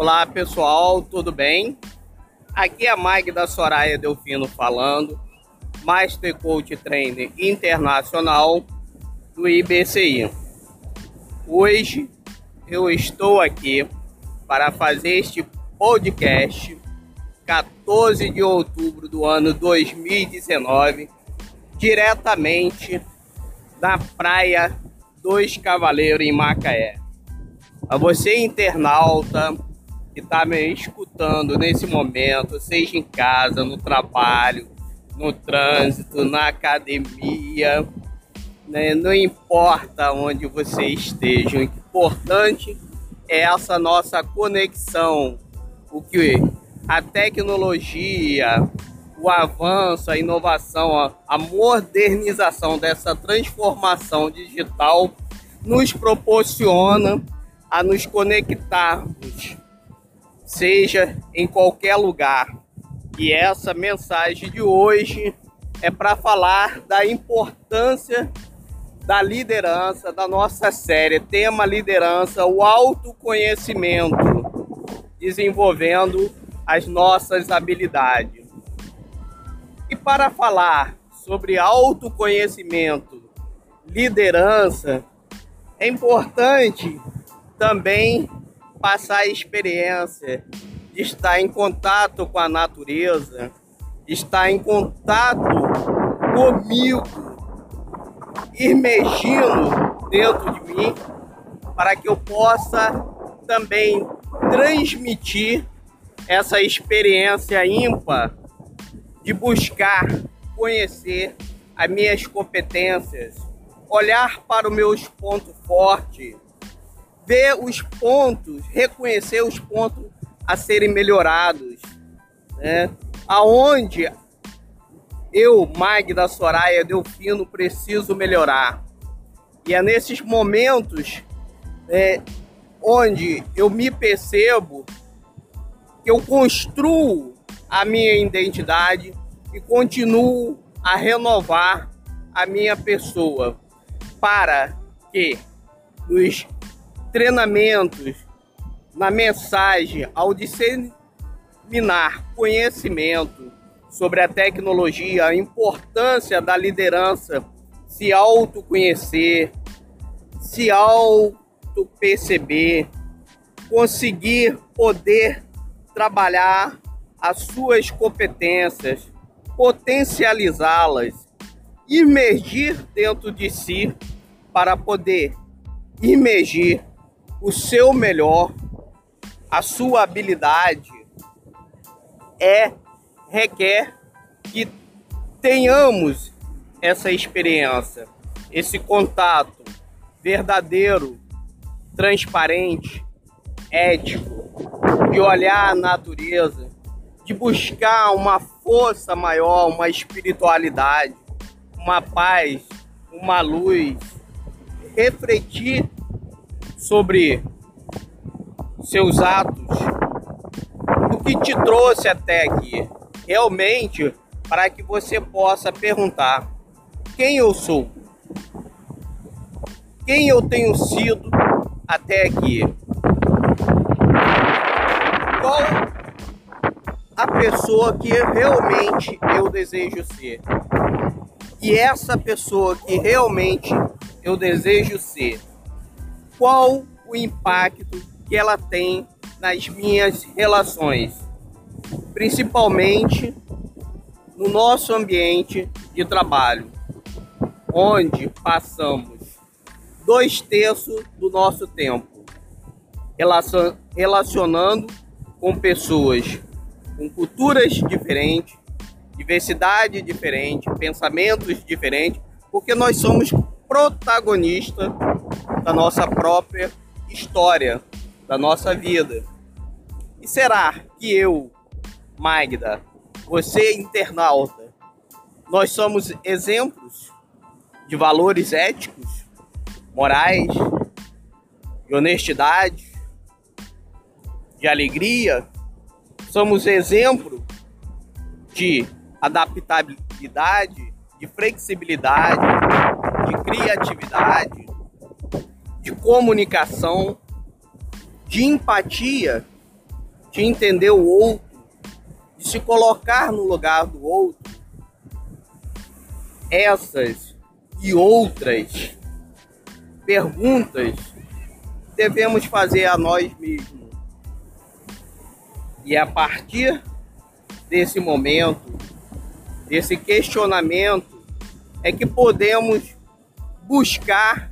Olá pessoal, tudo bem? Aqui é a Magda Soraya Delfino falando, Master Coach Trainer Internacional do IBCI. Hoje eu estou aqui para fazer este podcast 14 de outubro do ano 2019, diretamente da Praia dos Cavaleiros em Macaé. A você internauta que está me escutando nesse momento, seja em casa, no trabalho, no trânsito, na academia, né? não importa onde você esteja, o importante é essa nossa conexão, o que a tecnologia, o avanço, a inovação, a modernização dessa transformação digital nos proporciona a nos conectarmos, seja em qualquer lugar. E essa mensagem de hoje é para falar da importância da liderança da nossa série, tema liderança, o autoconhecimento, desenvolvendo as nossas habilidades. E para falar sobre autoconhecimento, liderança, é importante também passar a experiência de estar em contato com a natureza, estar em contato comigo, imergindo dentro de mim, para que eu possa também transmitir essa experiência ímpar de buscar conhecer as minhas competências, olhar para os meus pontos fortes, ver os pontos, reconhecer os pontos a serem melhorados, né? Aonde eu, Magda Soraya Delfino, preciso melhorar. E é nesses momentos é, onde eu me percebo que eu construo a minha identidade e continuo a renovar a minha pessoa para que nos treinamentos, na mensagem, ao disseminar conhecimento sobre a tecnologia, a importância da liderança, se autoconhecer, se auto-perceber, conseguir poder trabalhar as suas competências, potencializá-las, imergir dentro de si para poder imergir o seu melhor, a sua habilidade, é requer que tenhamos essa experiência, esse contato verdadeiro, transparente, ético, de olhar a natureza, de buscar uma força maior, uma espiritualidade, uma paz, uma luz, refletir sobre seus atos, o que te trouxe até aqui, realmente para que você possa perguntar quem eu sou, quem eu tenho sido até aqui, qual a pessoa que realmente eu desejo ser. E essa pessoa que realmente eu desejo ser, qual o impacto que ela tem nas minhas relações, principalmente no nosso ambiente de trabalho, onde passamos dois terços do nosso tempo relacionando com pessoas com culturas diferentes, diversidade diferente, pensamentos diferentes, porque nós somos protagonistas da nossa própria história, da nossa vida. E será que eu, Magda, você internauta, nós somos exemplos de valores éticos, morais, de honestidade, de alegria, somos exemplo de adaptabilidade, de flexibilidade, de criatividade, de comunicação, de empatia de entender o outro, de se colocar no lugar do outro, essas e outras perguntas devemos fazer a nós mesmos. E a partir desse momento, desse questionamento, é que podemos buscar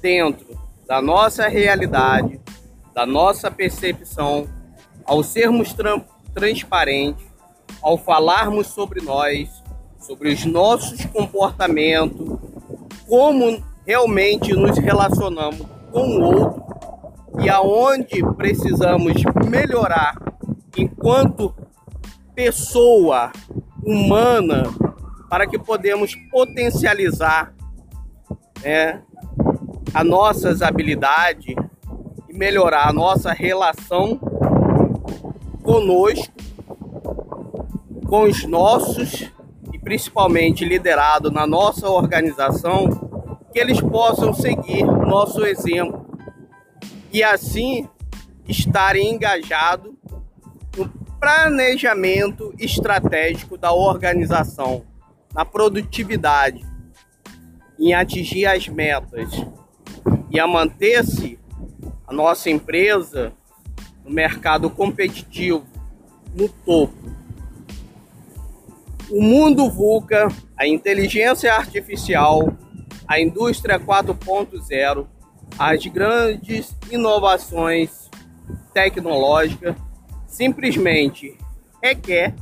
dentro da nossa realidade, da nossa percepção, ao sermos tra transparentes, ao falarmos sobre nós, sobre os nossos comportamentos, como realmente nos relacionamos com o outro e aonde precisamos melhorar enquanto pessoa humana para que podemos potencializar né, as nossas habilidades e melhorar a nossa relação conosco, com os nossos e principalmente liderado na nossa organização, que eles possam seguir nosso exemplo e assim estarem engajados no planejamento estratégico da organização na produtividade, em atingir as metas e a manter-se a nossa empresa no mercado competitivo, no topo. O mundo VUCA, a inteligência artificial, a indústria 4.0, as grandes inovações tecnológicas simplesmente requer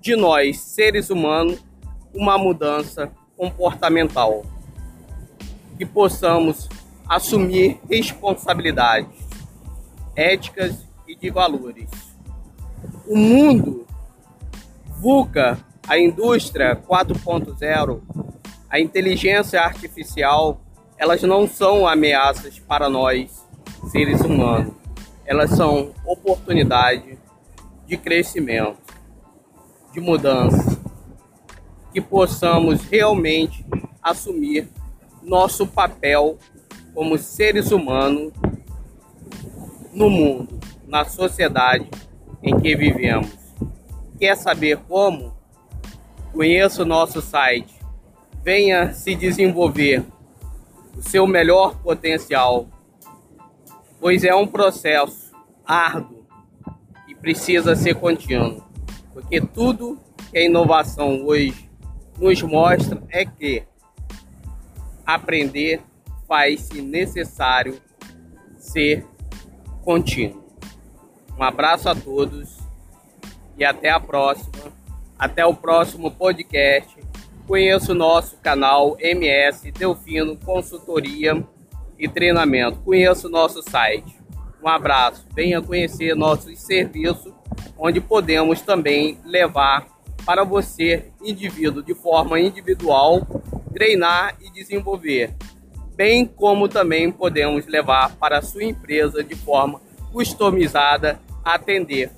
de nós, seres humanos, uma mudança comportamental, que possamos assumir responsabilidades éticas e de valores. O mundo VUCA, a indústria 4.0, a inteligência artificial, elas não são ameaças para nós, seres humanos. Elas são oportunidade de crescimento, de mudança que possamos realmente assumir nosso papel como seres humanos no mundo, na sociedade em que vivemos. Quer saber como? Conheça o nosso site. Venha se desenvolver o seu melhor potencial, pois é um processo árduo e precisa ser contínuo, porque tudo que a inovação hoje nos mostra é que aprender faz-se necessário ser contínuo. Um abraço a todos e até a próxima. Até o próximo podcast. Conheça o nosso canal MS Delfino Consultoria e Treinamento. Conheça o nosso site. Um abraço. Venha conhecer nossos serviços, onde podemos também levar para você, indivíduo, de forma individual, treinar e desenvolver, bem como também podemos levar para a sua empresa de forma customizada, atender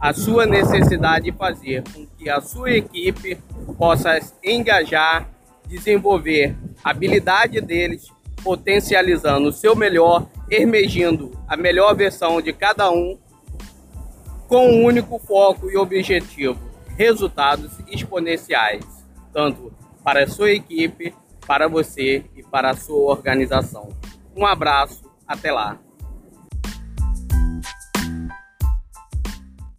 a sua necessidade de fazer com que a sua equipe possa engajar, desenvolver a habilidade deles, potencializando o seu melhor, emergindo a melhor versão de cada um, com um único foco e objetivo resultados exponenciais, tanto para a sua equipe, para você e para a sua organização. Um abraço, até lá!